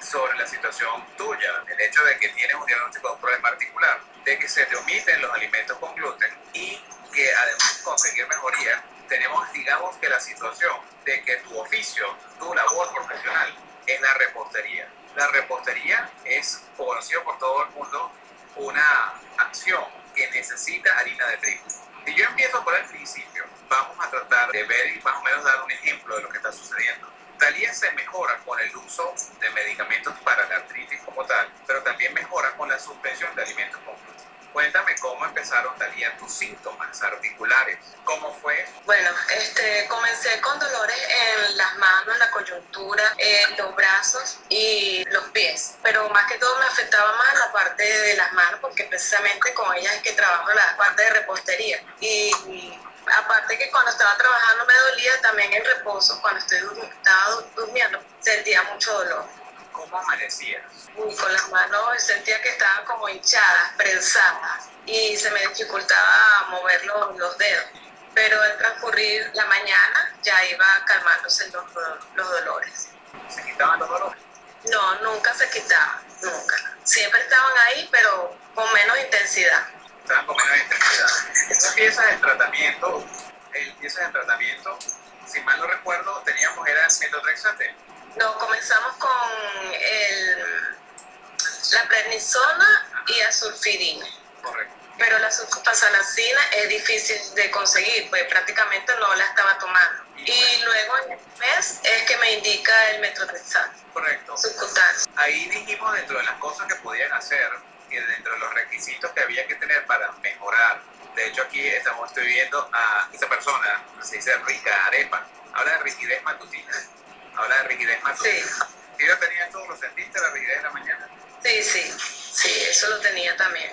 sobre la situación tuya, el hecho de que tienes un diagnóstico de un problema particular, de que se te omiten los alimentos con gluten y que además de conseguir mejoría, tenemos, digamos, que la situación de que tu oficio, tu labor profesional es la repostería. La repostería es conocido por todo el mundo una acción que necesita harina de trigo. Si yo empiezo por el principio, vamos a tratar de ver y más o menos dar un ejemplo de lo que está sucediendo. Talía se mejora con el uso de medicamentos para la artritis como tal, pero también mejora con la suspensión de alimentos complejos. Cuéntame cómo empezaron, Talía, tus síntomas articulares. ¿Cómo fue Bueno, este, comencé con dolores en las manos, la coyuntura, en los brazos y los pies. Pero más que todo me afectaba más la parte de las manos porque precisamente con ellas es que trabajo la parte de repostería. Y, aparte que cuando estaba trabajando me dolía también en reposo, cuando estoy estaba durmiendo, sentía mucho dolor. ¿Cómo amanecías? con las manos sentía que estaban como hinchadas, prensadas y se me dificultaba mover los, los dedos. Pero al transcurrir la mañana ya iba calmándose los, los dolores. ¿Se quitaban los dolores? No, nunca se quitaban, nunca. Siempre estaban ahí, pero con menos intensidad. Estaban con menos intensidad. Tú empiezas el tratamiento, empiezas el tratamiento, si mal no recuerdo, teníamos, era metotrexate. No, comenzamos con el la prednisona y azulfidina. Correcto. Pero la sulfasalacina es difícil de conseguir, pues prácticamente no la estaba tomando. Y luego en el mes es que me indica el metrotexato. Correcto. Subcutáneo. Ahí dijimos dentro de las cosas que podían hacer, que dentro de los requisitos que había que tener para mejorar. De hecho, aquí estamos, estoy viendo a esta persona, se dice Rica Arepa, habla de rigidez matutina. Habla de rigidez matutina. Sí. ¿Sí lo tenías tú? ¿Lo sentiste la rigidez de la mañana? Sí, sí, sí, eso lo tenía también.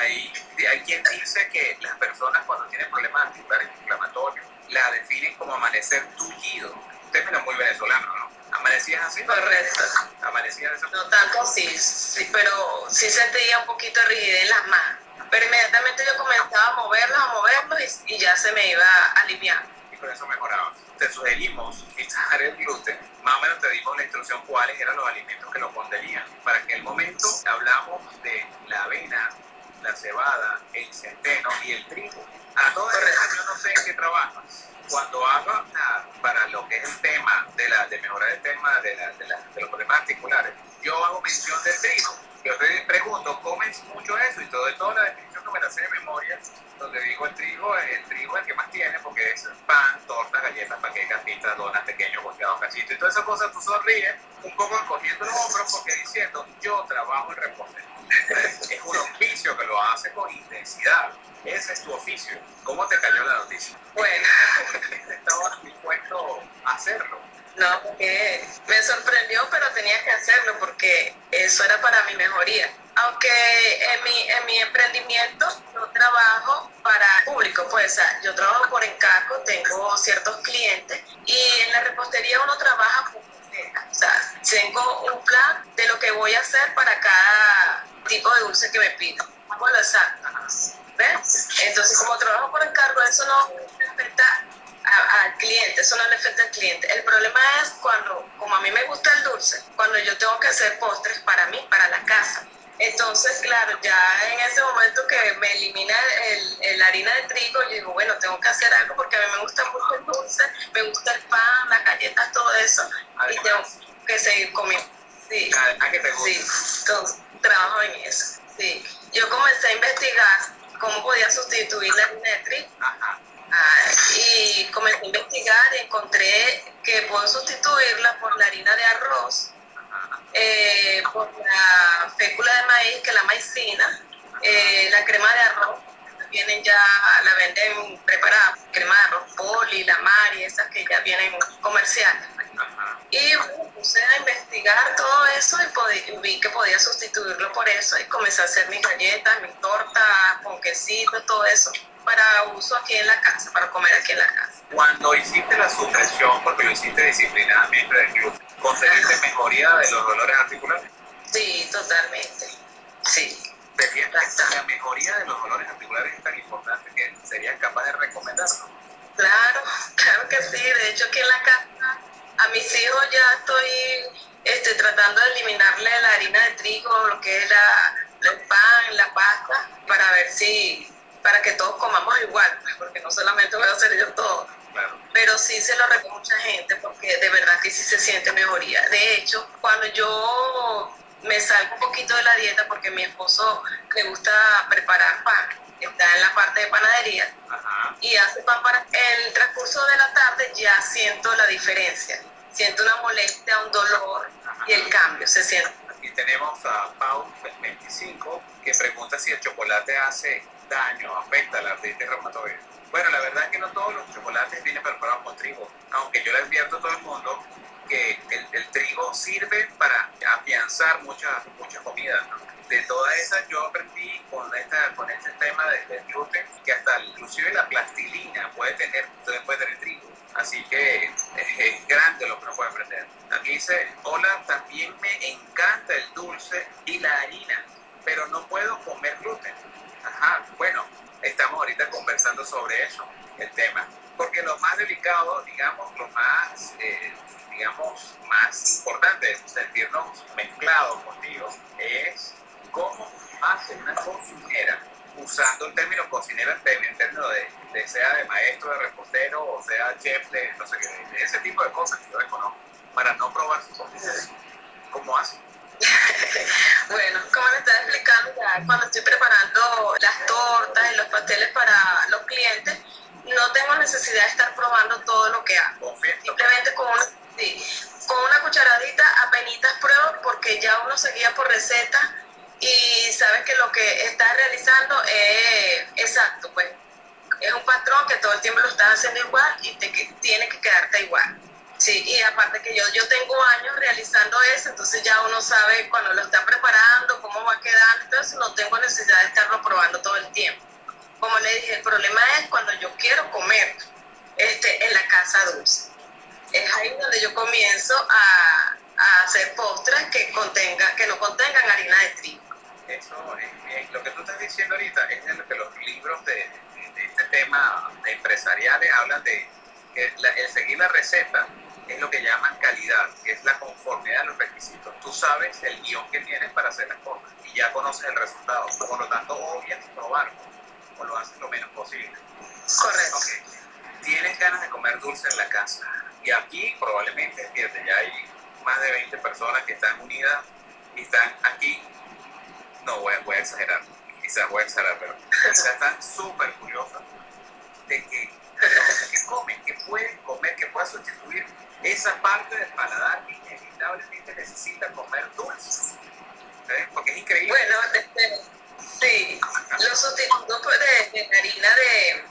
Hay, hay quien dice que las personas cuando tienen problemas articulares inflamatorios la definen como amanecer tullido. Un término muy venezolano, ¿no? ¿Amanecías así? Correcto. ¿Amanecías así? No tanto sí, sí, pero sí sentía un poquito de rigidez en las manos. Pero inmediatamente yo comenzaba a moverlos, a moverlos y, y ya se me iba aliviando. Y con eso mejoraba. Te sugerimos quitar el gluten más o menos te dimos la instrucción cuáles eran los alimentos que lo contenían. Para que el momento hablamos de la avena, la cebada, el centeno y el trigo. A todo esto yo no sé en qué trabajas. Cuando hago para lo que es el tema de, la, de mejorar el tema de, la, de, la, los problemas articulares, yo hago mención del trigo. Yo te pregunto, ¿comes mucho eso? Y todo, toda la definición que me la sé de memoria, donde digo el trigo, el trigo es el que más tiene porque es pan, tortas, galletas, paquetas, pizzas, donas, pequeños, volteados, cachitos y todas esas cosas, tú sonríes un poco encogiendo los hombros porque diciendo, yo trabajo en reposo. Es un oficio que lo hace con intensidad. Ese es tu oficio. ¿Cómo te cayó la noticia? Bueno, estabas dispuesto a hacerlo. No, porque me sorprendió, pero tenía que hacerlo porque eso era para mi mejoría. Aunque en mi, en mi emprendimiento yo trabajo para público, pues yo trabajo por encargo, tengo ciertos clientes y en la repostería uno trabaja o sea, tengo un plan de lo que voy a hacer para cada tipo de dulce que me pido. Lo exacto. ¿Ves? Entonces, como trabajo por encargo, eso no afecta al cliente, eso no le afecta al cliente. El problema es cuando, como a mí me gusta el dulce, cuando yo tengo que hacer postres para mí, para la casa. Entonces, claro, ya en ese momento que me elimina el, la harina de trigo, yo digo, bueno, tengo que hacer algo porque a mí me gusta mucho el dulce, me gusta el pan, las galletas, todo eso, y tengo que seguir comiendo. Sí, ¿A qué te gusta? sí, entonces, trabajo en eso. Sí. Yo comencé a investigar cómo podía sustituir la trigo. Ajá Ah, y comencé a investigar y encontré que puedo sustituirla por la harina de arroz, eh, por la fécula de maíz, que es la maicina, eh, la crema de arroz, vienen ya, la venden preparada, crema de arroz poli, la mari, esas que ya vienen comerciales. Y puse a investigar todo eso y vi que podía sustituirlo por eso y comencé a hacer mis galletas, mis tortas, con quesito, todo eso para uso aquí en la casa, para comer aquí en la casa. Cuando hiciste la supresión, porque lo hiciste disciplinadamente del ¿conseguiste mejoría de los dolores articulares? Sí, totalmente. Sí. ¿Te que la mejoría de los dolores articulares es tan importante que serías capaz de recomendarlo? Claro, claro que sí. De hecho, aquí en la casa a mis hijos ya estoy este, tratando de eliminarle la harina de trigo, lo que es la, el pan, la pasta, para ver si, para que todos comamos igual, pues, porque no solamente voy a hacer yo todo. Pero sí se lo recomiendo a mucha gente porque de verdad que sí se siente mejoría. De hecho, cuando yo me salgo un poquito de la dieta porque mi esposo le gusta preparar pan, de panadería y hace pan para el transcurso de la tarde ya siento la diferencia. Siento una molestia, un dolor y el cambio se siente. Aquí tenemos a Pau 25 que pregunta si el chocolate hace daño, afecta la artritis reumatoide. Bueno, la verdad es que no todos los chocolates vienen preparados con trigo, aunque yo le advierto a todo el mundo que el, trigo sirve para afianzar muchas muchas comidas. De todas esas yo aprendí con, esta, con este tema del gluten que hasta inclusive la plastilina puede tener, puede tener trigo. Así que es, grande lo que uno puede aprender. Aquí dice, hola, también me encanta el dulce y la harina, pero no puedo comer gluten. Ajá, bueno, estamos ahorita conversando sobre eso, el tema. Porque lo más delicado, digamos, lo más, eh, digamos, más importante sentirnos mezclados contigo es cómo hace una cocinera, usando el término cocinera en términos de, sea de maestro, de reportero, o sea chef, de no sé qué, ese tipo de cosas que yo desconozco, para no probar su comida. ¿Cómo hace? bueno, como le estaba explicando, cuando estoy preparando las tortas y los pasteles para los clientes, no tengo necesidad de estar probando todo lo que hago. Simplemente con una, con una cucharadita apenas pruebo porque ya uno se guía por receta y sabes que lo que estás realizando es exacto, pues es un patrón que todo el tiempo lo estás haciendo igual y te, tiene que quedarte igual. Sí, y aparte que yo, yo tengo años realizando eso, entonces ya uno sabe cuando lo está preparando, cómo va quedando, entonces no tengo necesidad de estarlo probando todo el tiempo. Como le dije, el problema es cuando yo quiero comer este, en la casa dulce. Es ahí donde yo comienzo a, a hacer postres que, contenga, que no contengan harina de trigo. Eso es. Lo que tú estás diciendo ahorita es de lo que los libros de, de, este tema empresariales hablan de que el seguir la receta es lo que llaman calidad, que es la conformidad de los requisitos. Tú sabes el guion que tienes para hacer las cosas y ya conoces el resultado. Por lo tanto, obvias probarlo o lo haces lo menos posible. Correcto. Tienes ganas de comer dulce en la casa y aquí probablemente, fíjate, ya hay más de 20 personas que están unidas y están aquí. No voy, voy a exagerar, quizás voy a exagerar, pero están súper curiosas de que que comen, que pueden comer, que puedan sustituir esa parte del paladar que inevitablemente necesita comer dulce. Porque es increíble. Bueno, este, sí, los sustitutos pues, de, harina de,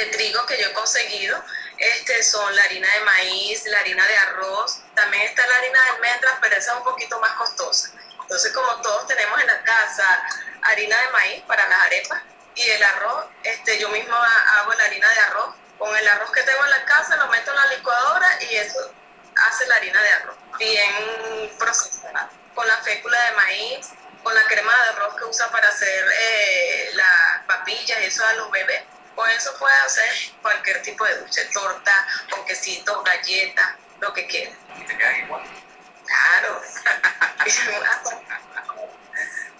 de, trigo que yo he conseguido este, son la harina de maíz, la harina de arroz, también está la harina de almendras, pero esa es un poquito más costosa. Entonces, como todos tenemos en la casa harina de maíz para las arepas y el arroz, este, yo mismo hago la harina de arroz con el arroz que tengo en la casa, lo meto en la licuadora y eso hace la harina de arroz, bien procesada, con la fécula de maíz, con la crema de arroz que usa para hacer eh, las papillas y eso a los bebés. Con eso puede hacer cualquier tipo de dulce, torta, con quesito, galleta, lo que quiera. ¿Y te quedan igual? Claro.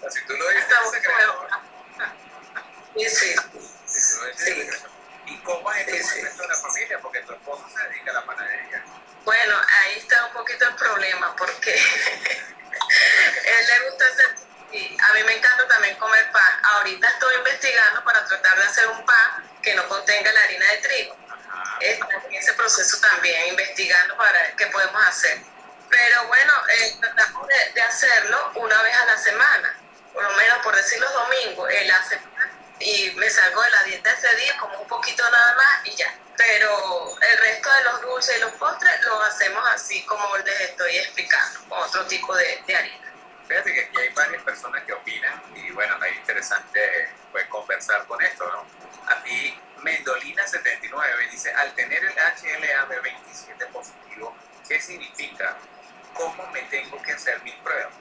si tú lo dices, sí, sí. sí. ¿Y cómo es el resto de la familia? Porque tu esposo se dedica a la panadería. Bueno, ahí está un poquito el problema, porque él le gusta hacer, y a mí me encanta también comer pan. Ahorita estoy investigando para tratar de hacer un pan que no contenga la harina de trigo. En ese proceso también, investigando para qué podemos hacer. Pero bueno, eh, tratamos de, de, hacerlo una vez a la semana, por lo menos por decir los domingos. Él hace y me salgo de la dieta ese día, como un poquito nada más y ya. Pero el resto de los dulces y los postres los hacemos así como les estoy explicando, con otro tipo de, harina. Fíjate que aquí hay varias personas que opinan y bueno, es interesante pues, conversar con esto, ¿no? Aquí Mendolina79 dice, al tener el HLA-B27 positivo, ¿qué significa? ¿Cómo me tengo que hacer mis pruebas?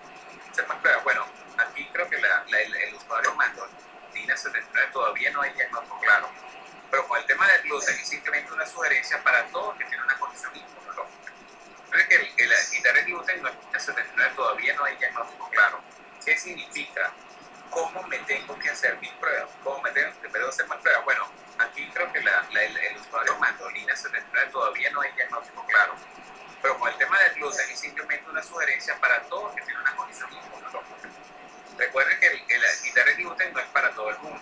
¿Hacer más pruebas? Bueno, aquí creo que la, el, usuario Mandol 79 todavía no hay diagnóstico claro. Pero con el tema del gluten es simplemente una sugerencia para todos que tienen una condición inmunológica. Que el, el, quitar el gluten no es todavía no hay diagnóstico claro. ¿Qué significa? ¿Cómo me tengo que hacer mis pruebas? ¿Cómo me tengo, que hacer más pruebas? Bueno, aquí creo que la, la, el, el, usuario mandolina 79 todavía no hay diagnóstico claro. Pero con el tema del gluten es simplemente una sugerencia para todos que tienen una condición inmunológica. Recuerden que el, el, quitar el gluten no es para todo el mundo.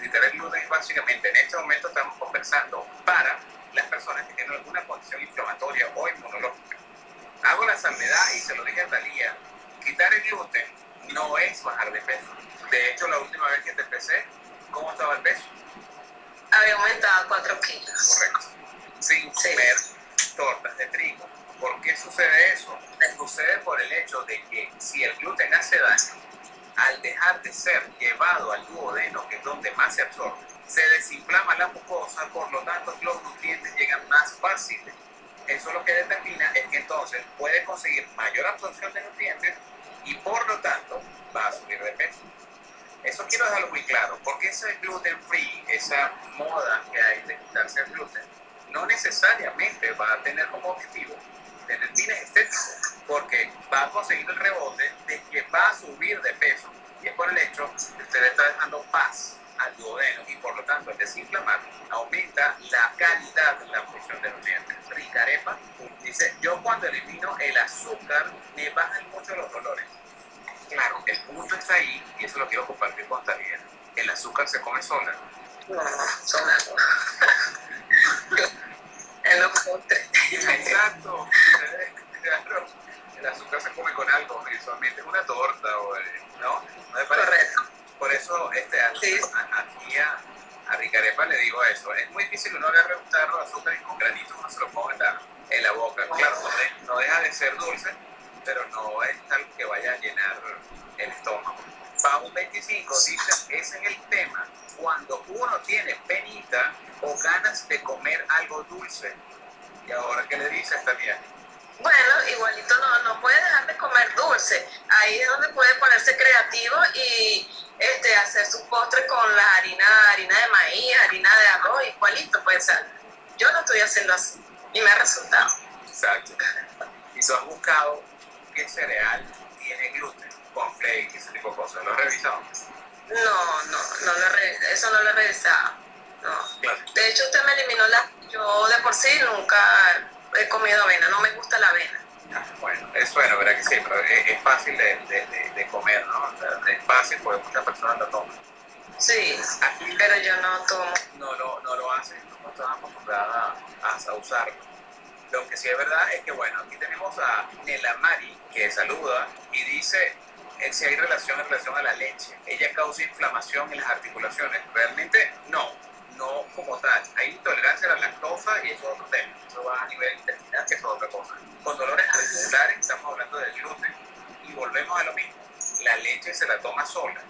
Quitar el gluten es básicamente, en este momento estamos conversando para las personas que tienen alguna condición inflamatoria o inmunológica. Hago la salvedad y se lo dije a Talía, quitar el gluten no es bajar de peso. De hecho, la última vez que te empecé, ¿cómo estaba el peso? Había aumentado 4 kilos. Correcto. Sin comer tortas de trigo. ¿Por qué sucede eso? Sucede por el hecho de que si el gluten hace daño, al dejar de ser llevado al duodeno, que es donde más se absorbe, se desinflama la mucosa, por lo tanto los nutrientes llegan más fáciles. Eso lo que determina es que entonces puede conseguir mayor absorción de nutrientes y por lo tanto va a subir de peso. Eso quiero dejarlo muy claro, porque ese gluten free, esa moda que hay de quitarse el gluten, no necesariamente va a tener como objetivo tener fines estéticos, porque va a conseguir el rebote de que va a subir de peso. Y es por el hecho que usted le está dejando paz al duodeno y por lo tanto al desinflamar aumenta la calidad de la absorción de nutrientes. Ricarepa dice, yo cuando elimino el azúcar me bajan mucho los dolores. Claro, el punto está ahí y eso lo quiero compartir con Talía. El azúcar se come sola. No, sola en los postres. Exacto. Claro. El azúcar se come con algo, visualmente es una torta, o, eh, ¿no? ¿No me parece? Correcto. Por eso este, aquí a, a Ricarepa le digo eso. Es muy difícil uno agarre un tarro de azúcar y con granitos uno se lo meter en la boca. Claro, no, no deja de ser dulce, pero no es algo que vaya a llenar el estómago. Bajo 25 dice, ese es el tema. Cuando uno tiene penita o ganas de comer algo dulce, y ahora qué le dices también. Bueno, igualito no, no puede dejar de comer dulce. Ahí es donde puede ponerse creativo y este, hacer su postre con la harina, harina de maíz, harina de arroz, igualito. Pues, yo lo estoy haciendo así y me ha resultado. Exacto. ¿Y tú has buscado qué cereal tiene gluten, con flakes, ese tipo de cosas? ¿Lo has revisado? No, no, no lo re, eso no lo he revisado. No. De hecho, usted me eliminó la... Yo de por sí nunca he comido avena, no me gusta la avena. Bueno, es bueno, ¿verdad que sí? Pero es, fácil de, de, de, comer, ¿no? es fácil porque muchas personas lo toman. Sí, pero yo no tomo. No, no, no lo hacen, no estamos acostumbradas a, a usarlo. Lo que sí es verdad es que, bueno, aquí tenemos a Nelamari, que saluda y dice si hay relación en relación a la leche. Ella causa inflamación en las articulaciones. Realmente no, no como tal. Hay intolerancia a la lactosa y eso es otro tema. Eso va a nivel intestinal, que es otra cosa. Con dolores articulares estamos hablando del gluten. Y volvemos a lo mismo. La leche se la toma sola.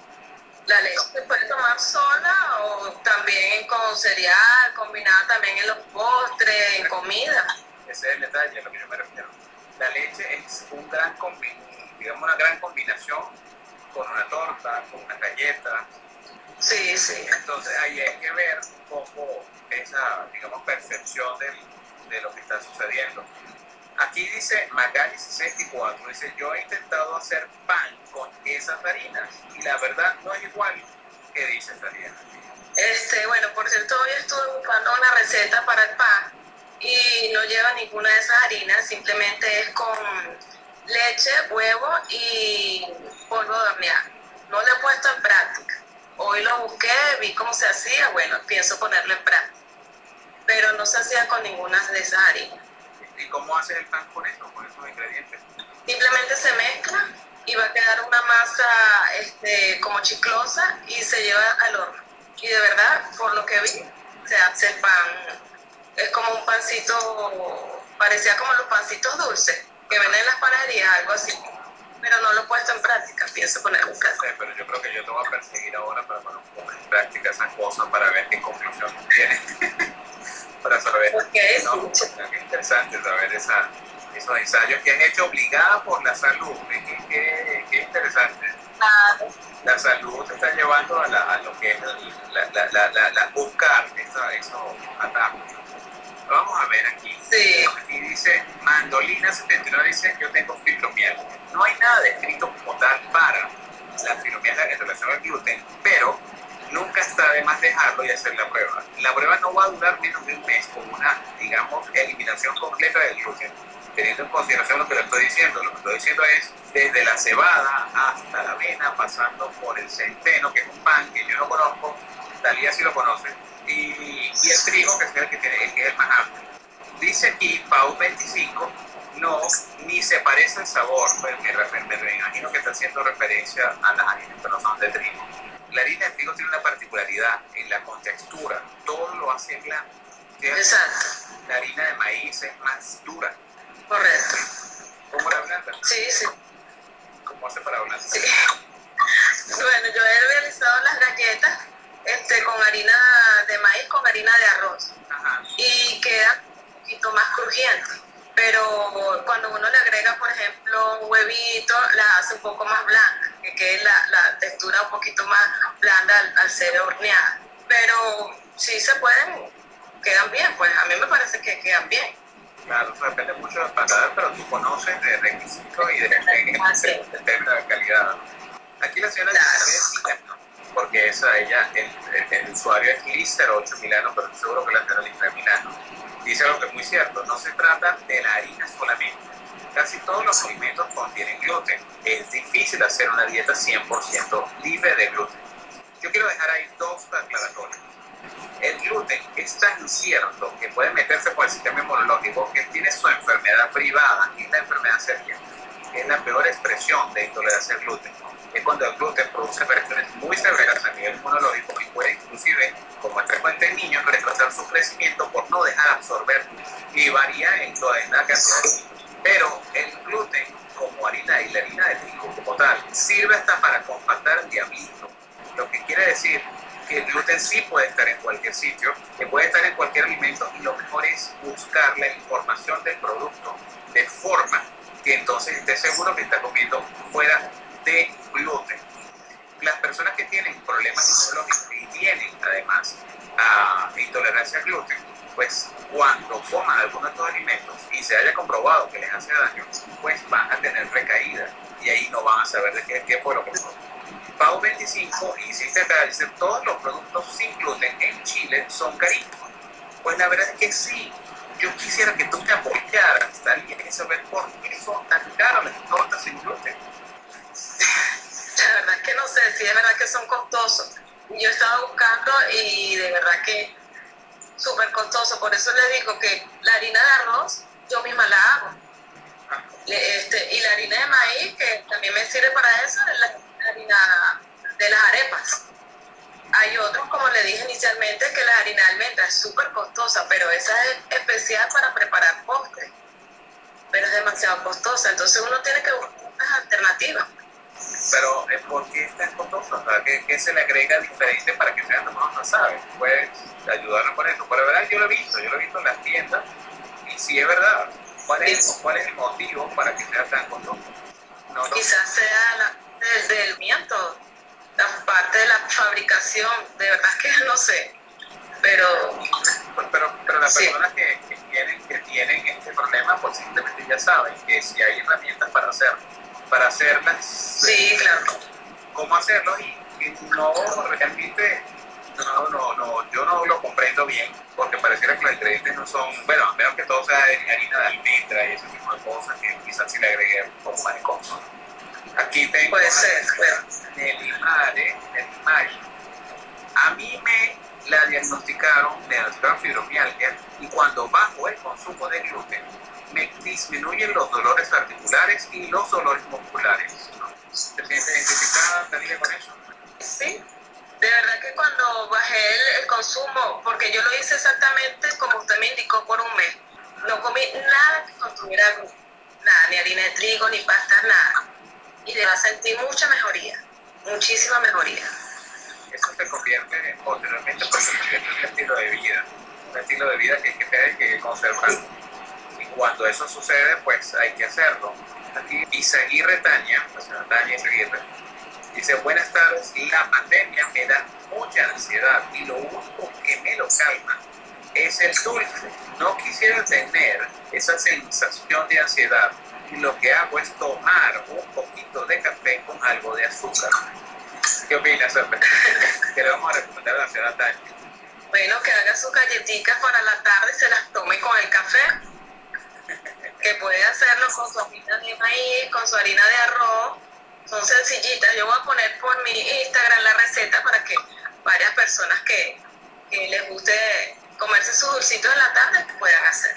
La leche se puede tomar sola o también con cereal, combinada también en los postres, en comida. Ese es el detalle a lo que yo me refiero. La leche es un gran digamos una gran combinación con una torta, con una galleta, Sí, sí. Entonces ahí hay que ver un poco esa, digamos, percepción de, de lo que está sucediendo. Aquí dice Magali 64, dice, yo he intentado hacer pan con esas harinas y la verdad no es igual. ¿Qué dice Tariana? Este, bueno, por cierto, hoy estuve buscando una receta para el pan y no lleva ninguna de esas harinas, simplemente es con leche, huevo y polvo de hornear. No lo he puesto en práctica. Hoy lo busqué, vi cómo se hacía, bueno, pienso ponerlo en práctica. Pero no se hacía con ninguna de esas harinas. ¿Y cómo haces el pan con esto, con esos ingredientes? Simplemente se mezcla y va a quedar una masa este, como chiclosa y se lleva al horno. Y de verdad, por lo que vi, se hace el pan, es como un pancito, parecía como los pancitos dulces que venden en las panaderías, algo así pero no lo he puesto en práctica, pienso poner un caso. Sí, pero yo creo que yo te voy a perseguir ahora para poner en práctica esas cosas para ver qué conclusión tienes. para saber. Okay, ¿no? Qué interesante saber esa, esos ensayos que han hecho obligada por la salud. Qué, qué, qué interesante. Ah, la salud te está llevando a, a lo que es la, la, la, la buscar eso, eso atajos. Vamos a ver aquí. Sí. Aquí dice, Mandolina 79 dice, yo tengo fibromialgia. No hay nada descrito como tal para la fibromialgia en relación al gluten, pero nunca está de más dejarlo y hacer la prueba. La prueba no va a durar menos de un mes con una, digamos, eliminación completa del gluten. Teniendo en consideración lo que le estoy diciendo, lo que estoy diciendo es desde la cebada hasta la avena, pasando por el centeno, que es un pan que yo no conozco, Talía sí lo conoce, y, y el trigo, que es el que tiene que es el más amplio. Dice aquí, Pau 25, no, ni se parece el sabor, pues me, me, me imagino que está haciendo referencia a las harinas que no son de trigo. La harina de trigo tiene una particularidad en la contextura, todo lo hace blanco. Exacto. La harina de maíz es más dura. Correcto. ¿Cómo la blanda? Sí, sí. ¿Cómo hace para blanda? Sí. Bueno, yo he realizado las galletas este, con harina de maíz, con harina de arroz. Ajá. Y queda un poquito más crujiente. Pero cuando uno le agrega, por ejemplo, un huevito, la hace un poco más blanca, que quede la, la textura un poquito más blanda al, al ser horneada. Pero sí se pueden, quedan bien, pues a mí me parece que quedan bien. Claro, depende mucho del paladar, pero tú conoces de requisitos y de, de, de, de términos de calidad. Aquí la señora Claro. Porque esa ella, el, el, el usuario es Lister 8 Milano, pero seguro que la señora Lister Milano. Dice algo que es muy cierto, no se trata de la harina solamente. Casi todos los alimentos contienen gluten. Es difícil hacer una dieta 100% libre de gluten. Yo quiero dejar ahí dos aclaratorios. El gluten es tan incierto que puede meterse por el sistema inmunológico que tiene su enfermedad privada, que es la enfermedad celíaca, que es la peor expresión de intolerancia al gluten. Es cuando el gluten produce reacciones muy severas a nivel inmunológico y puede inclusive, como es frecuente en niños, retrasar su crecimiento por no dejar absorber y varía en toda la cantidad. Pero el gluten, como harina y la harina de trigo como tal, sirve hasta para compactar diablito. Lo que quiere decir que el gluten sí puede estar en cualquier sitio, que puede estar en cualquier alimento y lo mejor es buscar la información del producto de forma que entonces esté seguro que está comiendo fuera de gluten. Las personas que tienen y tienen además ah, intolerancia al gluten, pues cuando coman alguno de estos alimentos y se haya comprobado que les hace daño, pues van a tener recaída y ahí no van a saber de qué, qué lo. Pau 25 insiste acá, dice, todos los productos sin gluten en Chile son carísimos. Pues la verdad es que sí. Yo quisiera que tú me apoyaras, alguien que saber por qué son tan caras las tortas sin gluten. La verdad es que no sé, sí es verdad que son costosos. Yo estaba buscando y de verdad que súper costoso. Por eso le digo que la harina de arroz yo misma la hago. Este, y la harina de maíz, que también me sirve para eso, es la harina de las arepas. Hay otros, como le dije inicialmente, que la harina de almendra es súper costosa, pero esa es especial para preparar postres. Pero es demasiado costosa, entonces uno tiene que buscar unas alternativas. Pero ¿por qué es tan costoso? O sea, ¿qué, qué se le agrega diferente para que sea más no sabe? Puedes ayudarnos con eso. Pero la verdad yo lo he visto, yo lo he visto en las tiendas y sí es verdad. ¿Cuál es, cuál es el motivo para que sea tan costoso? No, no. Quizás sea la, desde el miento, la parte de la fabricación, de verdad que no sé. Pero Pues, pero, pero las Sí. personas que, que tienen, que tienen este problema, pues simplemente ya saben que si hay herramientas para hacerlo, para hacerlas, sí, claro. cómo hacerlo y, y no realmente, no, no, no, yo no lo comprendo bien, porque pareciera que los ingredientes no son, bueno, a menos que todo sea de harina de almendra y ese tipo de cosas que quizás si le agregué un poco más de cosas. Aquí tengo Puede ser, claro. Nelly Mare, Nelly Mari. A mí me la diagnosticaron, me diagnosticaron fibromialgia y cuando bajo el consumo de gluten disminuyen los dolores articulares y los dolores musculares. ¿Te sientes identificada, Daniela, con eso? Sí, de verdad que cuando bajé el, el consumo, porque yo lo hice exactamente como usted me indicó por un mes, no comí nada que contuviera nada, ni harina de trigo, ni pasta, nada. Y de verdad sentí mucha mejoría, muchísima mejoría. Eso se convierte posteriormente pues, en un estilo de vida, un estilo de vida que hay que tener que conservar. Cuando eso sucede, pues hay que hacerlo. Aquí Isaguirre Tania, la señora Tania Isaguirre, Dice, buenas tardes, la pandemia me da mucha ansiedad y lo único que me lo calma es el dulce. No quisiera tener esa sensación de ansiedad y lo que hago es tomar un poquito de café con algo de azúcar. ¿Qué opinas, ¿Qué le vamos a recomendar a la señora Tania? Bueno, que haga sus galletitas para la tarde y se las tome con el café. Que puede hacerlo con su harina de maíz, con su harina de arroz. Son sencillitas. Yo voy a poner por mi Instagram la receta para que varias personas que, que les guste comerse sus dulcitos en la tarde puedan hacer.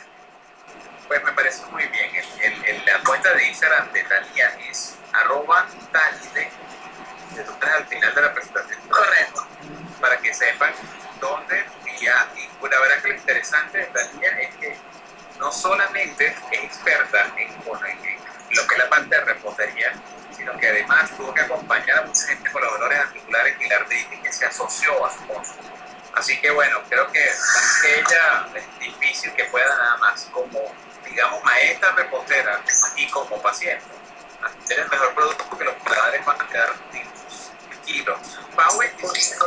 Pues me parece muy bien. El, el, la cuenta de Instagram de Tania es arroba talide, al final de la presentación. Correcto. Para que sepan dónde y. Y la verdad que lo interesante de Tania es que no solamente es experta en, lo que es la parte de repostería, sino que además tuvo que acompañar a mucha gente con los dolores articulares y la artritis que se asoció a su consumo. Así que bueno, creo que ella es difícil que pueda nada más como, digamos, maestra repostera y como paciente hacer el mejor producto que los padres van a quedar kilos. Pau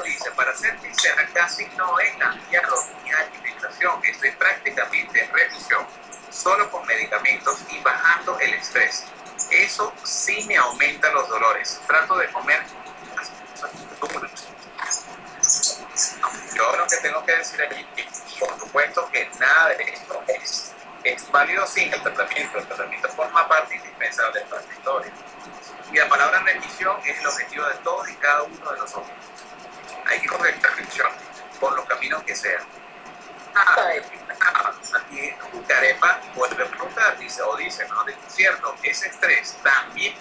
dice, para ser sincera, casi no he cambiado mi alimentación, estoy prácticamente en revisión, solo con medicamentos y bajando el estrés. Eso sí me aumenta los dolores. Trato de comer yo lo que tengo que decir aquí, por supuesto que nada de esto es, es válido sin el tratamiento. El tratamiento forma parte indispensable de la. Y la palabra remisión es el objetivo de todos y cada uno de nosotros. Hay que correr reflexión por los caminos que sean. Aquí Carepa vuelve a preguntar, dice, o dice, no, es cierto, ese estrés también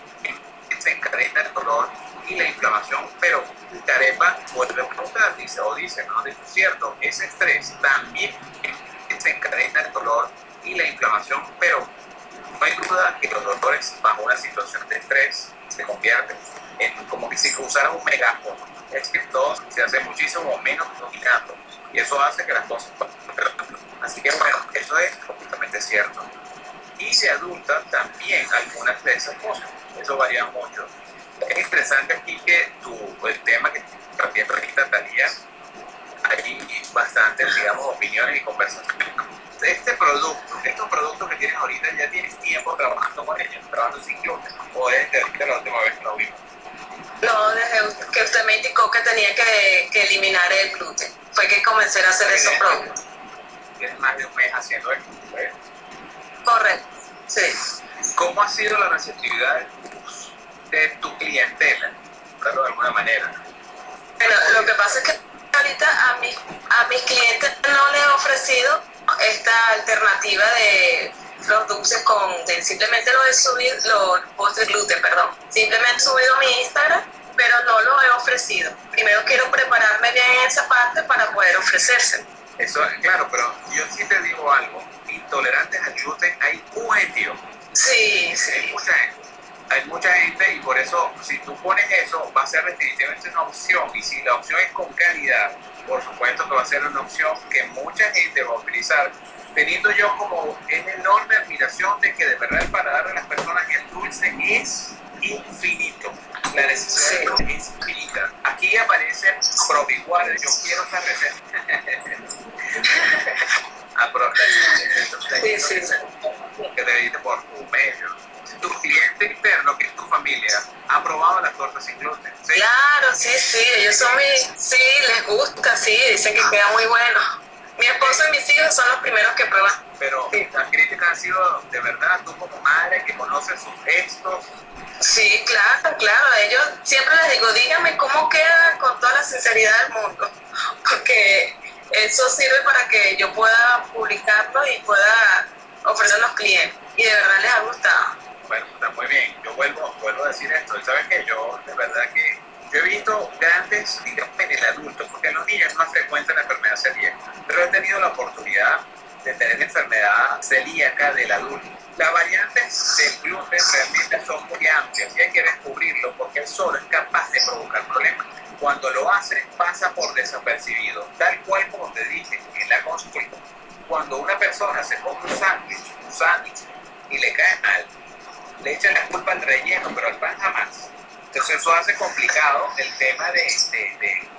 desencadena el dolor y la inflamación, pero Carepa vuelve a preguntar, dice, o dice, no, es cierto, ese estrés también desencadena el dolor y la inflamación, pero no hay duda que los dolores bajo una situación de estrés se convierten en como que si usaran un megáfono. Es que todo se hace muchísimo menos dominando y eso hace que las cosas Así que bueno, eso es completamente cierto. Y de adulta también algunas de esas cosas. Eso varía mucho. Es interesante aquí que tu, el tema que también Talía, hay bastantes, digamos, opiniones y conversaciones. Este producto, estos productos que tienes ahorita, ya tienes tiempo trabajando con ellos, trabajando sin gluten, o desde ahorita la última vez que lo vimos. No, desde que usted me indicó que tenía que, que eliminar el gluten, fue que comencé a hacer esos productos. Tienes más de un mes haciendo esto, ¿ves? Correcto, sí. ¿Cómo ha sido la receptividad de tu clientela, de alguna manera? Bueno, lo que pasa es que ahorita a, mis, a mis clientes no les he ofrecido esta alternativa de los dulces con simplemente lo he subido, los postres gluten, perdón. Simplemente he subido a mi Instagram, pero no lo he ofrecido. Primero quiero prepararme bien esa parte para poder ofrecerse. Eso, claro, pero yo sí te digo algo. Intolerantes al gluten hay un gentío. Sí, sí. Hay mucha gente. Hay mucha gente y por eso, si tú pones eso, va a ser definitivamente una opción. Y si la opción es con calidad, por supuesto que va a ser una opción que mucha gente va a utilizar teniendo yo como una enorme admiración de que de verdad el paladar de las personas el dulce es infinito. La necesidad es infinita. Aquí aparecen proviguales. Yo quiero saber. sí, sí. que te diste por tu medio. Tu cliente interno, que es tu familia, ha probado las tortas sin gluten. Claro, sí, sí. Ellos son mis. Sí, les gusta, sí. Dicen que queda muy bueno. Mi esposo y mis hijos son los primeros que prueban. Pero las críticas han sido de verdad, tú como madre que conoces sus gestos. Sí, claro, claro. Ellos siempre les digo, dígame cómo queda con toda la sinceridad del mundo. Porque eso sirve para que yo pueda publicarlo y pueda ofrecer a los clientes. Y de verdad les ha gustado. Bueno, está muy bien. Yo vuelvo, vuelvo a decir esto. ¿Sabes que Yo, de verdad que yo he visto grandes, digamos, en el adulto, porque en los niños es más frecuente la enfermedad celíaca, pero he tenido la oportunidad de tener enfermedad celíaca del adulto. Las variantes del gluten realmente son muy amplias y hay que descubrirlo porque él solo es capaz de provocar problemas. Cuando lo hace, pasa por desapercibido, tal cual como te dije en la consulta. Cuando una persona se come un sándwich, un sándwich y le cae mal, le echan la culpa al relleno, pero al pan jamás Entonces eso hace complicado el tema de,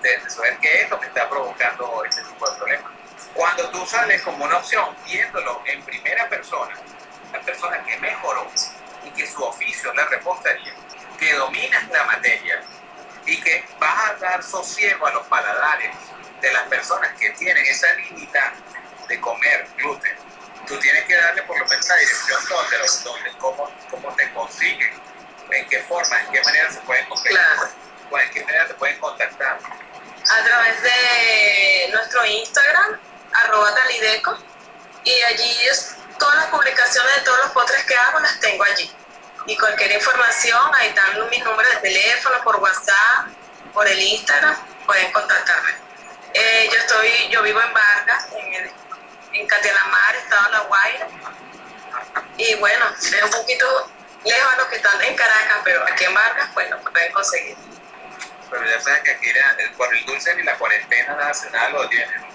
de, saber qué es lo que está provocando ese tipo de problemas. Cuando tú sales como una opción, viéndolo en primera persona, la persona que mejoró y que su oficio es la repostería, que dominas la materia y que vas a dar sosiego a los paladares de las personas que tienen esa limita de comer gluten, tú tienes que darle por lo menos la dirección donde, donde cómo, cómo te consiguen, en qué forma, en qué manera se pueden contactar, en qué manera te pueden contactar. A través de nuestro Instagram, arroba talideco, y allí es, todas las publicaciones de todos los postres que hago las tengo allí. Y cualquier información, ahí están mis números de teléfono, por WhatsApp, por el Instagram, pueden contactarme. Eh, yo estoy, yo vivo en Vargas, en, el, en Catelamar, Estado de La Guaira. Y bueno, es un poquito lejos a los que están en Caracas, pero aquí en Vargas, pues lo pueden conseguir. Pero ya sabes que aquí por el dulce ni la cuarentena nada, nada lo tienen.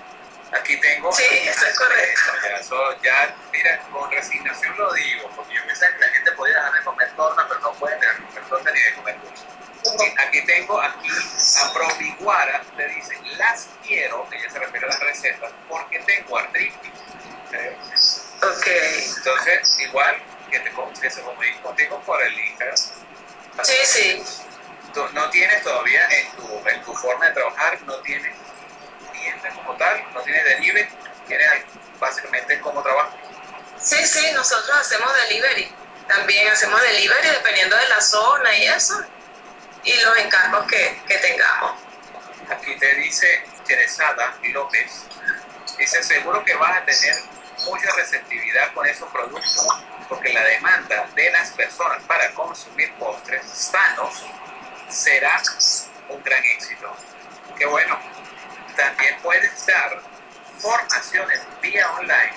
Aquí tengo. Sí, eso es correcto. Ya, mira, con resignación lo digo, porque yo pensaba que la gente podía dejar de comer torta, pero no puede dejar de comer torta ni de comer dulce. Aquí tengo, aquí a Proviguara le dicen, las quiero, ella se refiere a las recetas, porque tengo artritis. Ok. Entonces, igual que, te, que se comunique contigo por el Instagram. Sí, sí. Tú no tienes todavía en tu, en tu forma de trabajar, no tienes clientes como tal, no tienes delivery, tienes básicamente como trabajo. Sí, sí, nosotros hacemos delivery. También hacemos delivery dependiendo de la zona y eso y los encargos que, que tengamos. Aquí te dice Teresada López, dice seguro que vas a tener mucha receptividad con esos productos porque la demanda de las personas para consumir postres sanos será un gran éxito. Qué bueno. También puedes dar formaciones vía online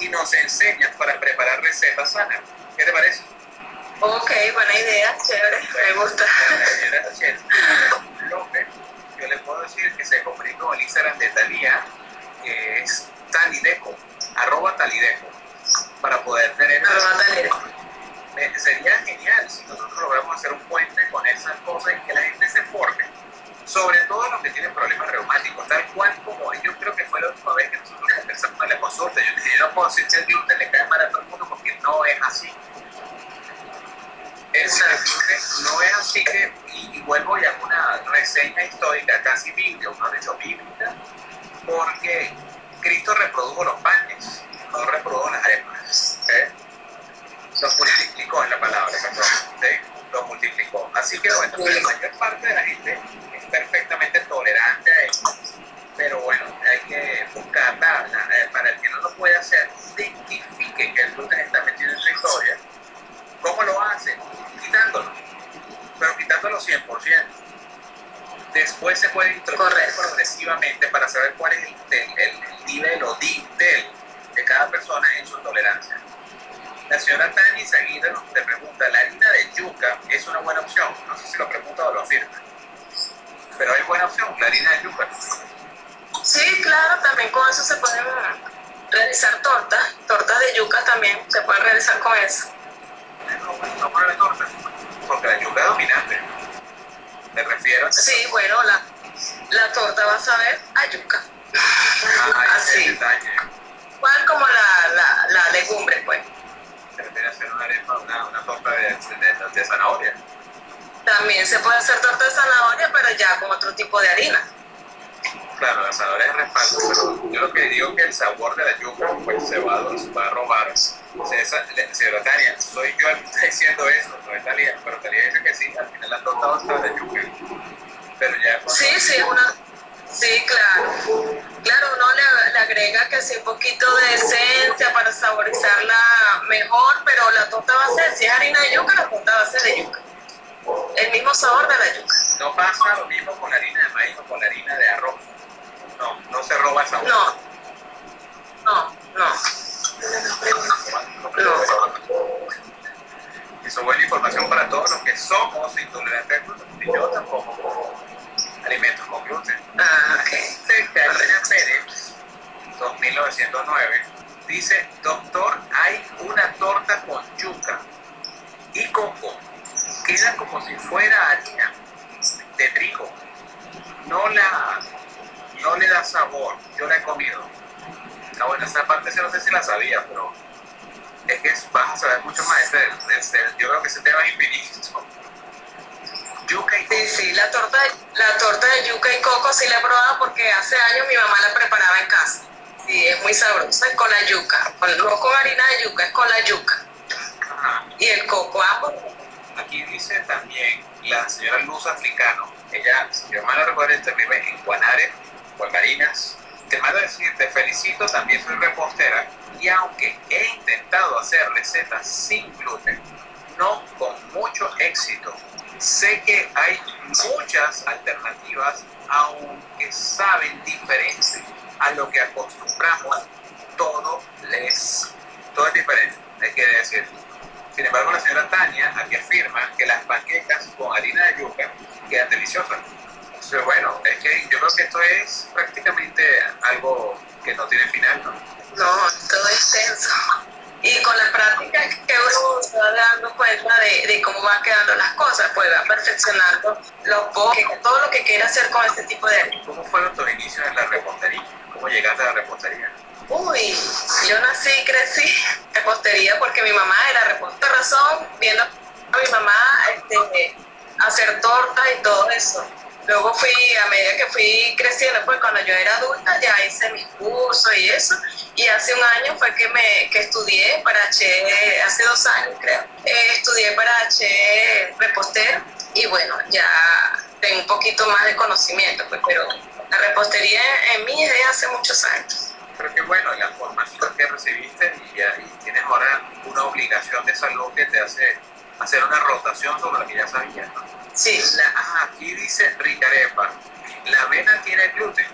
y nos enseñas para preparar recetas sanas. ¿Qué te parece? Ok, buena idea, chévere, me gusta. López, yo le puedo decir que se comunicó el Instagram de Talía, que es talideco, arroba talideco, para poder tener... Sería genial si nosotros logramos hacer un puente con esas cosas y que la gente se forme, sobre todo los que tienen problemas reumáticos, tal cual como yo creo que fue la última vez que nosotros empezamos en la consulta. Yo dije, yo no puedo decir que el gluten le cae mal a todo el mundo porque no es así no es así que, y, vuelvo ya a una reseña histórica casi bíblica, una de hecho bíblica, porque Cristo reprodujo los panes, no reprodujo las arepas. ¿eh? Los multiplicó en la palabra, perdón. Los multiplicó. Así que bueno, la mayor parte de la gente es perfectamente quitándolo 100%. Después se puede introducir progresivamente para saber cuál es el, nivel o dintel de cada persona en su tolerancia. La señora Tani Seguida nos te pregunta, ¿la harina de yuca es una buena opción? No sé si lo pregunta o lo afirma. Pero hay buena opción, la harina de yuca. Sí, claro, también con eso se pueden realizar tortas. Tortas de yuca también se pueden realizar con eso no la torta, porque la yuca es dominante. Me refiero. Sí, bueno, la, la torta va a saber a yuca. Ah, Así. Igual como la, la, la legumbre, pues. Se refiere a hacer una arepa, una, una torta de, de, de zanahoria. También se puede hacer torta de zanahoria, pero ya con otro tipo de harina. Claro, la zanahoria es respaldo, pero yo lo que digo es que el sabor de la yuca pues, se, va, se va a robar. Señora Tania, soy yo el que está diciendo eso, no es Talía, pero Talía dice que sí, al final la torta va a estar de yuca. Pero ya Sí, sí, una... Sí, claro. Claro, uno le, le agrega que sí un poquito de esencia para saborizarla mejor, pero la torta va a ser, si es harina de yuca, la torta va a ser de yuca. El mismo sabor de la yuca. No pasa lo mismo con la harina de maíz o con la harina de arroz. No, no se roba esa No. No, no. No. Eso es buena información para todos los que somos intolerantes al gluten, y yo tampoco alimentos con gluten. Ah, ok. Pérez, 2909, dice, doctor, hay una torta con yuca y coco queda como si fuera harina de trigo. No la no le da sabor. Yo la he comido. Ah, bueno, esa parte sí no sé si la sabía, pero es que vas a saber mucho más. de yo creo que ese tema es infinito. Yuca y coco. Sí, sí, la torta, de, la torta de yuca y coco sí la he probado porque hace años mi mamá la preparaba en casa. Sí, es muy sabrosa, es con la yuca. No con harina de yuca, es con la yuca. Y el coco, ambos. Aquí dice también la señora Luz Africano. Ella, si mi hermano recuerda, vive en Guanare, Guanarinas. Te mando a decir, te felicito, también soy repostera. Y aunque he intentado hacer recetas sin gluten, no con mucho éxito, sé que hay muchas alternativas, aunque saben diferente a lo que acostumbramos, todo les, todo es diferente, hay que decir. Sin embargo, la señora Tania aquí afirma que las panquecas con harina de yuca quedan deliciosas. Entonces, bueno, es que yo creo que esto es prácticamente algo que no tiene final, ¿no? No, todo es tenso. Y con la práctica que uno se va dando cuenta de, de, cómo van quedando las cosas, pues va perfeccionando los bosques, todo lo que quiera hacer con este tipo de... ¿Cómo fueron tus inicios en la repostería? ¿Cómo llegaste a la repostería? Uy, yo nací y crecí en repostería porque mi mamá era reposta razón, viendo a mi mamá este, hacer tortas y todo eso. Luego fui, a medida que fui creciendo, pues cuando yo era adulta ya hice mis cursos y eso. Y hace un año fue que me que estudié para H, hace dos años creo, eh, estudié para H repostero y bueno, ya tengo un poquito más de conocimiento, pues, pero la repostería en mí es de hace muchos años. Pero qué bueno, la formación que recibiste y, ya, tienes ahora una obligación de salud que te hace hacer una rotación sobre lo que ya sabías. Sí. La, aquí dice Ricarepa, ¿la avena tiene gluten?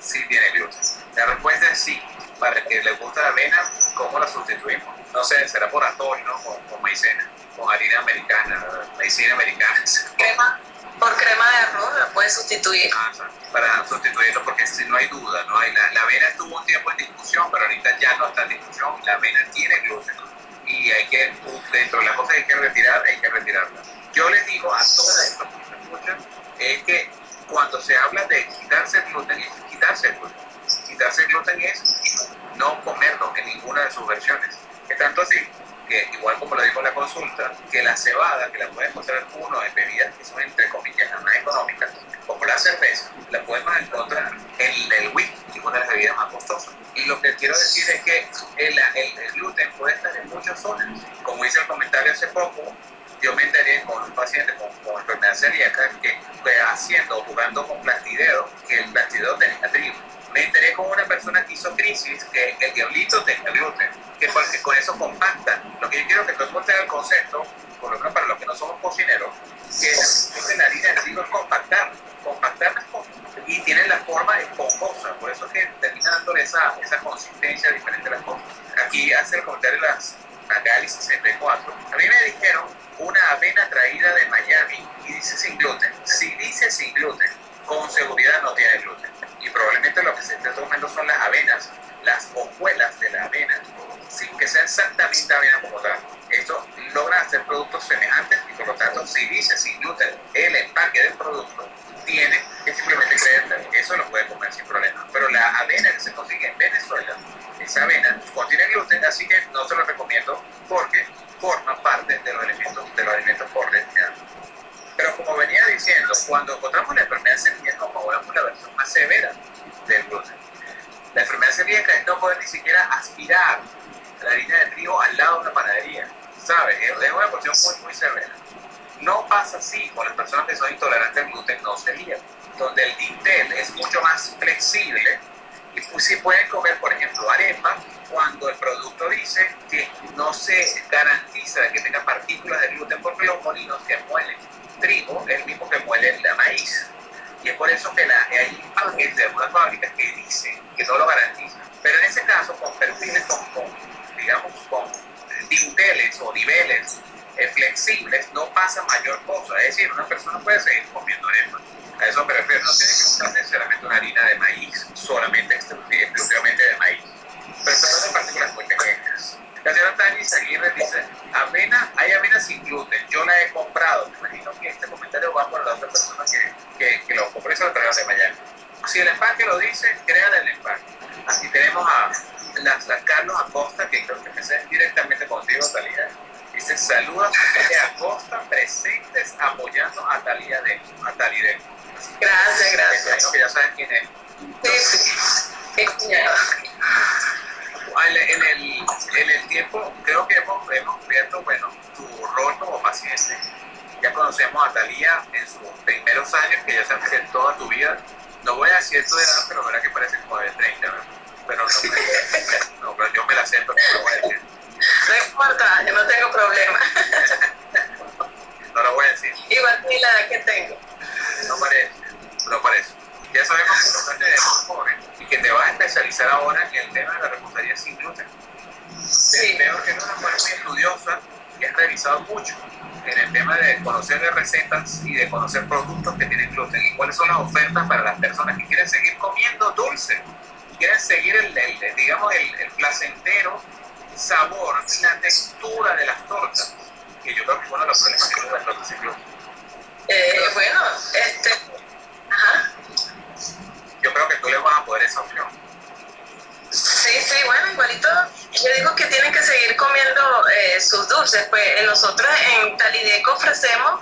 Sí tiene gluten. La respuesta es sí. Para el que le gusta la avena, ¿cómo la sustituimos? No sé, será por atol, ¿no? Con, con maicena, con harina americana, maicena americana. Crema, por crema de arroz la puedes sustituir. Ah, para sustituirlo, porque si no hay duda, ¿no? Hay la, la avena estuvo un tiempo en discusión, pero ahorita ya no está en discusión. La avena tiene gluten y hay que, dentro de las cosas que hay que retirar, hay que retirarlas. Yo les digo a todas estas me escuchan, es que cuando se habla de quitarse el gluten, es quitarse el gluten. Quitarse el gluten es no comerlo en ninguna de sus versiones. Es tanto así que, igual como lo dijo la consulta, que la cebada, que la pueden encontrar uno en bebidas que son entre comillas más económicas, como la cerveza, la podemos encontrar en el whisky, que es una de las bebidas más costosas. Y lo que quiero decir es que el, el, gluten puede estar en muchas zonas. Como hice el comentario hace poco, yo me enteré con un paciente con, con enfermedad celíaca que fue haciendo, jugando con plastideo, que el plastideo tenía trigo. Me enteré con una persona que hizo crisis que el diablito tenía gluten, que, que con eso compacta. Lo que yo quiero que todo el mundo tenga el concepto, por lo menos para los que no somos cocineros, que la harina de trigo es compactar, las cosas y tiene la forma esponjosa, por eso es que termina dándole esa, esa consistencia diferente a las cosas. Aquí hace el comentario las Magali 64. A mí me dijeron una avena traída de Miami y dice sin gluten. Si dice sin gluten, con seguridad no tiene gluten. Y probablemente lo que se esté tomando son las avenas, las hojuelas de la avena, sin que sea exactamente avena como tal. Esto logra hacer productos semejantes y por lo tanto si dice sin gluten el empaque del producto, tiene que simplemente que eso lo puede comer sin problema. Pero la avena que se consigue en Venezuela, esa avena contiene gluten, así que no se lo recomiendo cosa. Es decir, una persona puede seguir comiendo arepa. A eso me refiero, no tiene creo que hemos, hemos visto, bueno, tu rol como paciente. Ya conocemos a Talía en sus primeros años, que ya sabes que toda tu vida, no voy a decir tu edad, pero verdad que parece como de 30, ¿verdad? pero no, no, pero yo me la pero no voy a decir. No importa, yo no tengo problema. no lo voy a decir. Igual ni la edad que tengo. No parece, no parece. Ya sabemos que tú eres joven y que te vas a especializar ahora en el tema de la repostería sin gluten. Sí. Veo que eres una mujer muy estudiosa y has revisado mucho en el tema de conocer de recetas y de conocer productos que tienen gluten y cuáles son las ofertas para las personas que quieren seguir comiendo dulce quieren seguir el, digamos, el, placentero sabor, la textura de las tortas, que yo creo que es uno de los problemas que tiene las tortas sin gluten. Eh, bueno, este, ajá. Yo creo que tú le vas a poder esa opción. Sí, sí, bueno, igualito, yo digo que tienen que seguir comiendo eh, sus dulces, pues nosotros en Talideco ofrecemos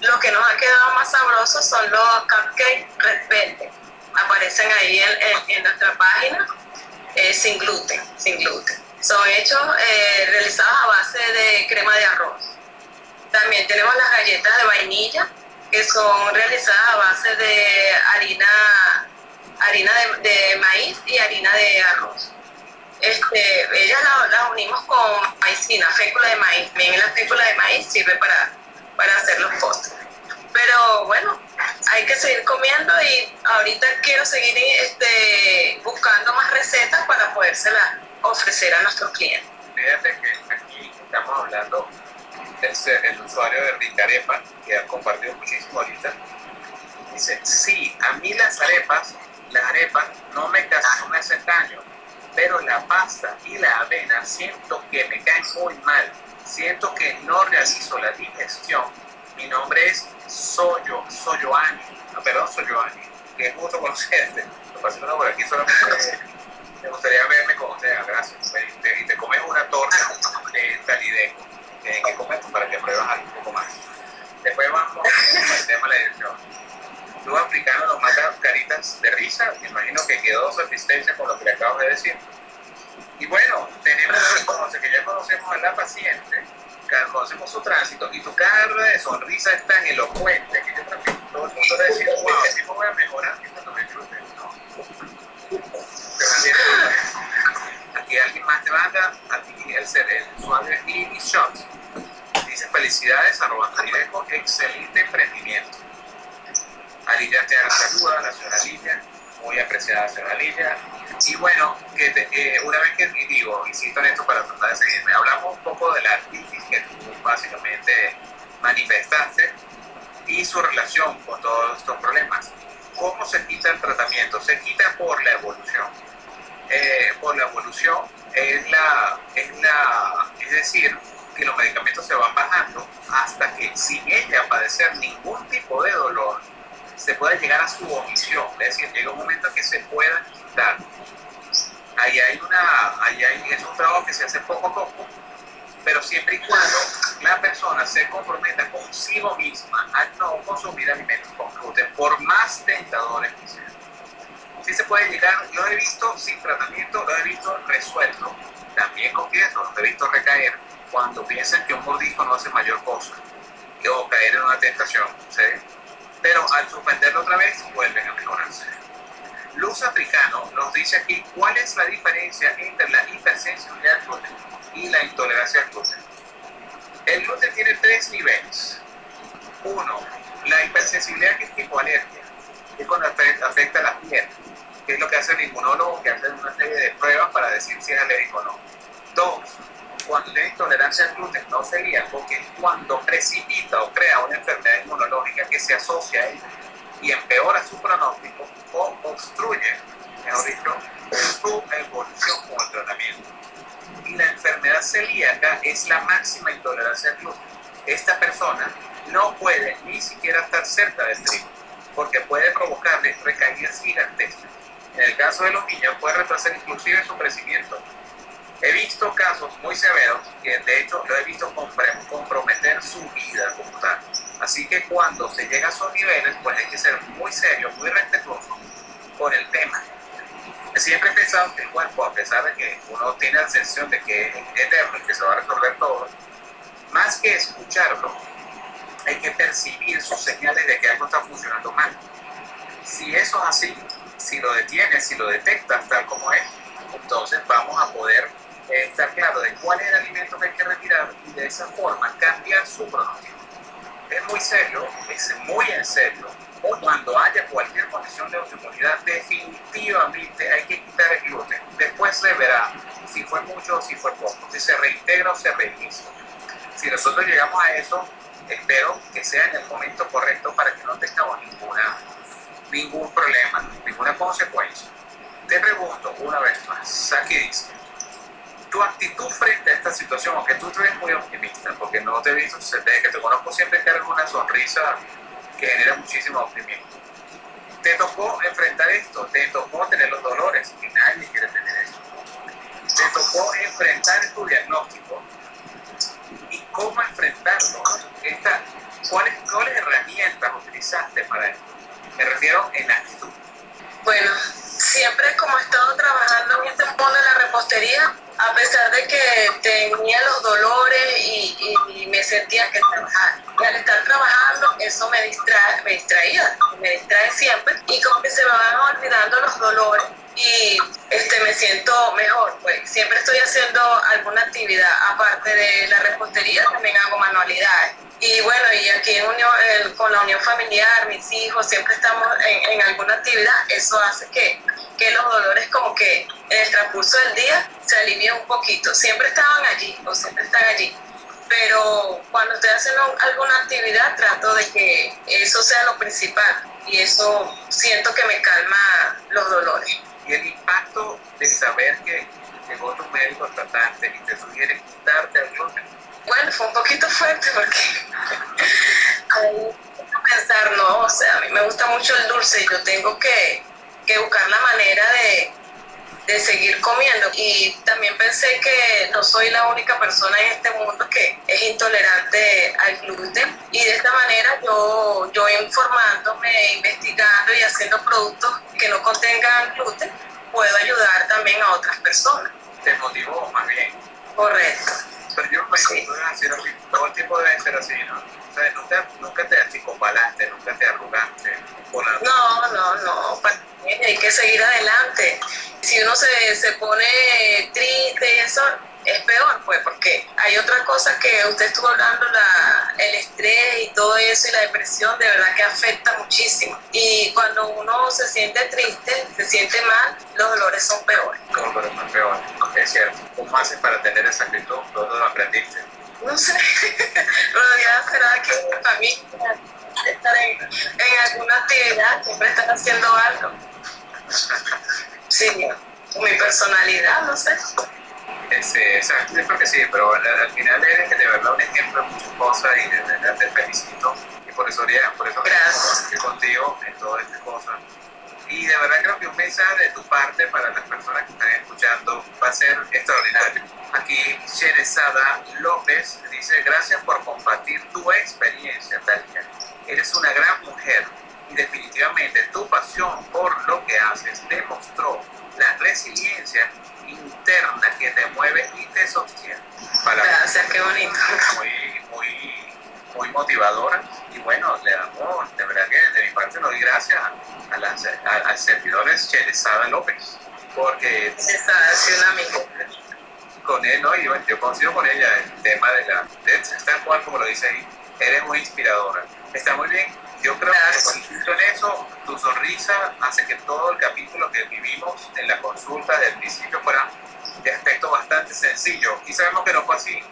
lo que nos ha quedado más sabroso son los cupcakes red aparecen ahí en, nuestra página, eh, sin gluten, sin gluten. Son hechos eh, realizados a base de crema de arroz. También tenemos las galletas de vainilla, que son realizadas a base de harina, harina de, maíz y harina de arroz. Este, ellas las unimos con maicina, fécula de maíz. También la fécula de maíz sirve para, para hacer los postres. Pero bueno, hay que seguir comiendo y ahorita quiero seguir este, buscando más recetas para podérselas ofrecer a nuestros clientes. Fíjate que aquí estamos hablando del el usuario de Ricarepa, que ha compartido muchísimo ahorita. Dice, sí, a mí las arepas, las arepas no me, no me hacen daño, pero la pasta y la avena siento que me caen muy mal, siento que no realizo la digestión. Mi nombre es Soyo, Soyoani, no, perdón, Soyoani, que es gusto conocerte. Lo pasé por aquí solamente me gustaría verme con usted, gracias. Y te, comes una torta de talideco, que, comes para que pruebas algo un poco más. Después vamos al tema de la dirección. Los africanos nos mandan caritas de risa, me imagino que quedó satisfecha con lo que le acabo de decir. Y bueno, tenemos que ya conocemos a la paciente, conocemos su tránsito y tu cara de sonrisa es tan elocuente que yo creo que todo el mundo va a decir, wow, así me voy a mejorar que cuando me gluten. No. Aquí alguien más te manda, aquí el, el usuario es Lily Shot. Dice felicidades, arroba excelente emprendimiento. Alicia te saluda, la señora Alicia, muy apreciada señora Alicia. Y bueno, que una vez que digo, insisto en esto para tratar de seguirme, hablamos un poco de la crisis que tú básicamente manifestaste y su relación con todos estos problemas. ¿Cómo se quita el tratamiento? Se quita por la evolución. Eh, por la evolución es, la, es, la, es decir, que los medicamentos se van bajando hasta que sin ella padecer ningún tipo de dolor, se pueda llegar a su omisión. Es decir, llega un momento en que se pueda quitar ahí hay una, ahí hay, es un trabajo que se hace poco a poco, pero siempre y cuando la persona se comprometa consigo misma a no consumir alimentos con gluten, por más tentadores que sean. Sí se puede llegar, lo he visto sin tratamiento, lo he visto resuelto, también con eso, lo he visto recaer cuando piensan que un mordisco no hace mayor cosa, o caer en una tentación, ¿sí? Pero al suspenderlo otra vez vuelven a mejorarse. Luz Africano nos dice aquí cuál es la diferencia entre la hipersensibilidad al gluten y la intolerancia al gluten. El gluten tiene tres niveles. Uno, la hipersensibilidad que es tipo alergia, que es cuando afecta la piel, que es lo que hace el inmunólogo, que hace una serie de pruebas para decir si es alérgico o no. Dos, cuando tiene intolerancia al gluten no sería porque es cuando precipita o crea una enfermedad inmunológica que se asocia a ella y empeora su pronóstico o obstruye, mejor dicho, su evolución con el tratamiento. Y la enfermedad celíaca es la máxima intolerancia al gluten. Esta persona no puede ni siquiera estar cerca del trigo porque puede provocarle recaídas gigantescas En el caso de los niños puede retrasar inclusive su crecimiento. He visto casos muy severos que de hecho lo he visto comprometer su vida como tal. Así que cuando se llega a esos niveles, pues hay que ser muy serio, muy respetuoso con el tema. Siempre he pensado que el cuerpo, a pesar de que uno tiene la sensación de que es eterno y que se va a resolver todo, más que escucharlo, hay que percibir sus señales de que algo está funcionando mal. Si eso es así, si lo detienes, si lo detectas tal como es, entonces vamos a poder eh, estar claro de cuál es el alimento que hay que retirar y de esa forma cambiar su pronóstico. Es muy serio, es muy en serio. O cuando haya cualquier condición de autoinmunidad, definitivamente hay que quitar el gluten. Después se verá si fue mucho o si fue poco, si se reintegra o se reinicia. Si nosotros llegamos a eso, espero que sea en el momento correcto para que no tengamos ninguna, ningún problema, ninguna consecuencia. Te pregunto una vez más, aquí dice, tu actitud frente a esta situación, aunque tú te ves muy optimista, porque no te he visto, desde que te conozco siempre cargas una sonrisa que genera muchísimo optimismo. Te tocó enfrentar esto, te tocó tener los dolores, y nadie quiere tener eso. Te tocó enfrentar tu diagnóstico y cómo enfrentarlo. Esta, ¿cuáles, ¿Cuáles herramientas utilizaste para esto? Me refiero en actitud. Bueno, siempre como he estado trabajando en este mundo de la repostería, a pesar de que tenía los dolores y, me sentía que trabajar. Y al estar trabajando, eso me, distrae, me distraía, me distrae siempre y como que se me van olvidando los dolores y este, me siento mejor. Pues siempre estoy haciendo alguna actividad, aparte de la repostería, también hago manualidades. Y bueno, y aquí en unión, con la unión familiar, mis hijos, siempre estamos en, alguna actividad, eso hace que, que los dolores como que en el transcurso del día se alivien un poquito. Siempre estaban allí o siempre están allí. Pero cuando estoy haciendo alguna actividad trato de que eso sea lo principal y eso siento que me calma los dolores. Y el impacto de saber que llegó tu médico tratante y te sugiere quitarte gluten. Bueno, fue un poquito fuerte porque hay pensar, no, o sea, a mí me gusta mucho el dulce y yo tengo que, que buscar la manera de, de seguir comiendo. Y también pensé que no soy la única persona en este mundo que es intolerante al gluten. Y de esta manera yo, yo informándome, investigando y haciendo productos que no contengan gluten, puedo ayudar también a otras personas. ¿Te motivó más bien? Correcto. Pero yo me sí. así, todo el tiempo debe ser así, ¿no? O sea, nunca, nunca te achicopalaste, nunca te arrugaste. No, no, no, hay que seguir adelante. Si uno se, se pone triste y eso, es peor, pues, porque hay otra cosa que usted estuvo hablando, la, el estrés y todo eso y la depresión, de verdad que afecta muchísimo. Y cuando uno se siente triste, se siente mal, los dolores son peores. Los dolores son peores, es cierto. ¿Cómo haces para tener esa actitud? ¿Dónde lo aprendiste? No sé, rodeada será que mi familia, estar en, en alguna actividad, siempre estar haciendo algo. Sí, mi personalidad, no sé. Este, exacto, yo creo que sí, pero al, final eres de verdad un ejemplo de muchas cosas y de verdad te felicito. Y por eso, por eso estoy contigo en todas estas cosas. Y de verdad creo que un mensaje de tu parte para las personas que están escuchando va a ser extraordinario. Aquí Sherezada López dice, gracias por compartir tu experiencia, Talia. Eres una gran mujer y definitivamente tu pasión por lo que haces demostró la resiliencia interna que te mueve y te sostiene. Para Gracias, qué bonito. Muy, muy, muy motivadora. Y bueno, le damos, de verdad que de mi parte le doy gracias a, las, al servidor Cherezada López, porque... Un amigo. Con él, ¿no? Y bueno, yo consigo con ella el tema de la... De, tal cual como lo dice ahí, eres muy inspiradora. Está muy bien yo creo que con eso, tu sonrisa hace que todo el capítulo que vivimos en la consulta del principio fuera de aspecto bastante sencillo. Y sabemos que no fue así,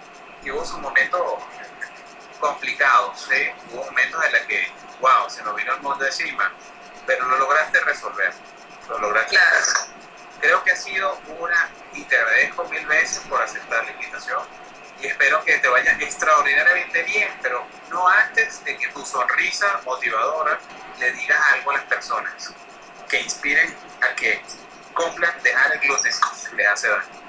que hubo un momento complicado, ¿sí? Hubo momentos en los que, wow, se nos vino el mundo encima, pero lo lograste resolver. Lo lograste. Creo que ha sido una, y te agradezco mil veces por aceptar la invitación y espero que te vaya extraordinariamente bien, pero no antes de que tu sonrisa motivadora le digas algo a las personas. que inspiren a que cumplan dejar el gluten si les hace daño?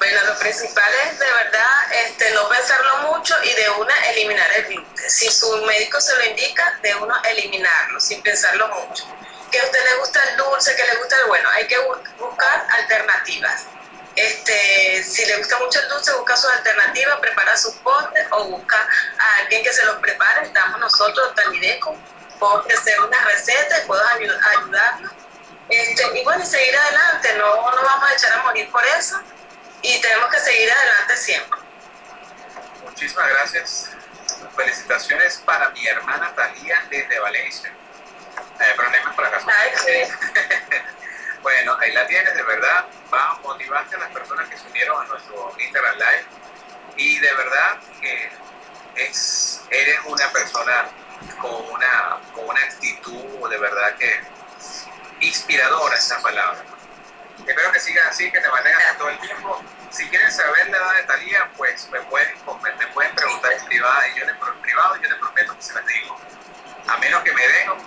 Bueno, lo principal es de verdad este, no pensarlo mucho y de una eliminar el gluten. Si su médico se lo indica, de uno eliminarlo sin pensarlo mucho. Que a usted le gusta el dulce, que le gusta el bueno, hay que buscar alternativas. Este, si le gusta mucho el dulce, busca su alternativa, prepara sus postres o busca a alguien que se los prepare. Estamos nosotros, Tanideco, puedo ofrecer una receta y puedo ayudarlo. Este, y bueno, seguir adelante, no nos vamos a echar a morir por eso y tenemos que seguir adelante siempre. Muchísimas gracias. Felicitaciones para mi hermana Talía desde Valencia. Hay problemas para acá. bueno, ahí la tienes, de verdad. Va a motivarte a las personas que se unieron a nuestro Instagram Live. Y de verdad que es, eres una persona con una, con una actitud de verdad que inspiradora esa palabra. Espero que sigas así, que te mantengas todo el tiempo. Si quieren saber la edad de Talía, pues me pueden, me pueden preguntar en privado y yo les, privado, yo les prometo que se las digo. A menos que me den un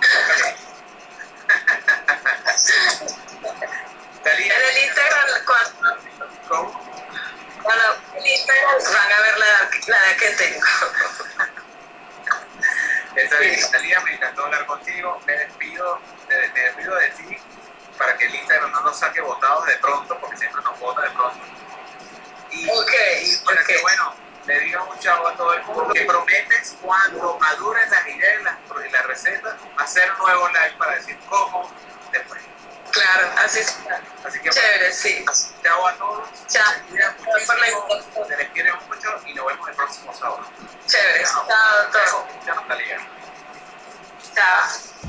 Talía. En el Instagram, ¿Cómo? Bueno, en el Instagram van a ver la, la edad que tengo. Está bien, Talía, me encantó hablar contigo. Me despido, me despido de ti para que el Instagram no nos saque votados de pronto, porque siempre nos vota de pronto. Y, para que, bueno, le diga un chavo a todo el mundo que prometes cuando madures las ideas y las, recetas, hacer nuevo live para decir cómo después. Claro, así es. Así que, Chévere, sí. Chao a todos. Chao. Se les quiere mucho y nos vemos el próximo sábado. Chévere. Chao, a todos. Chao, Chao.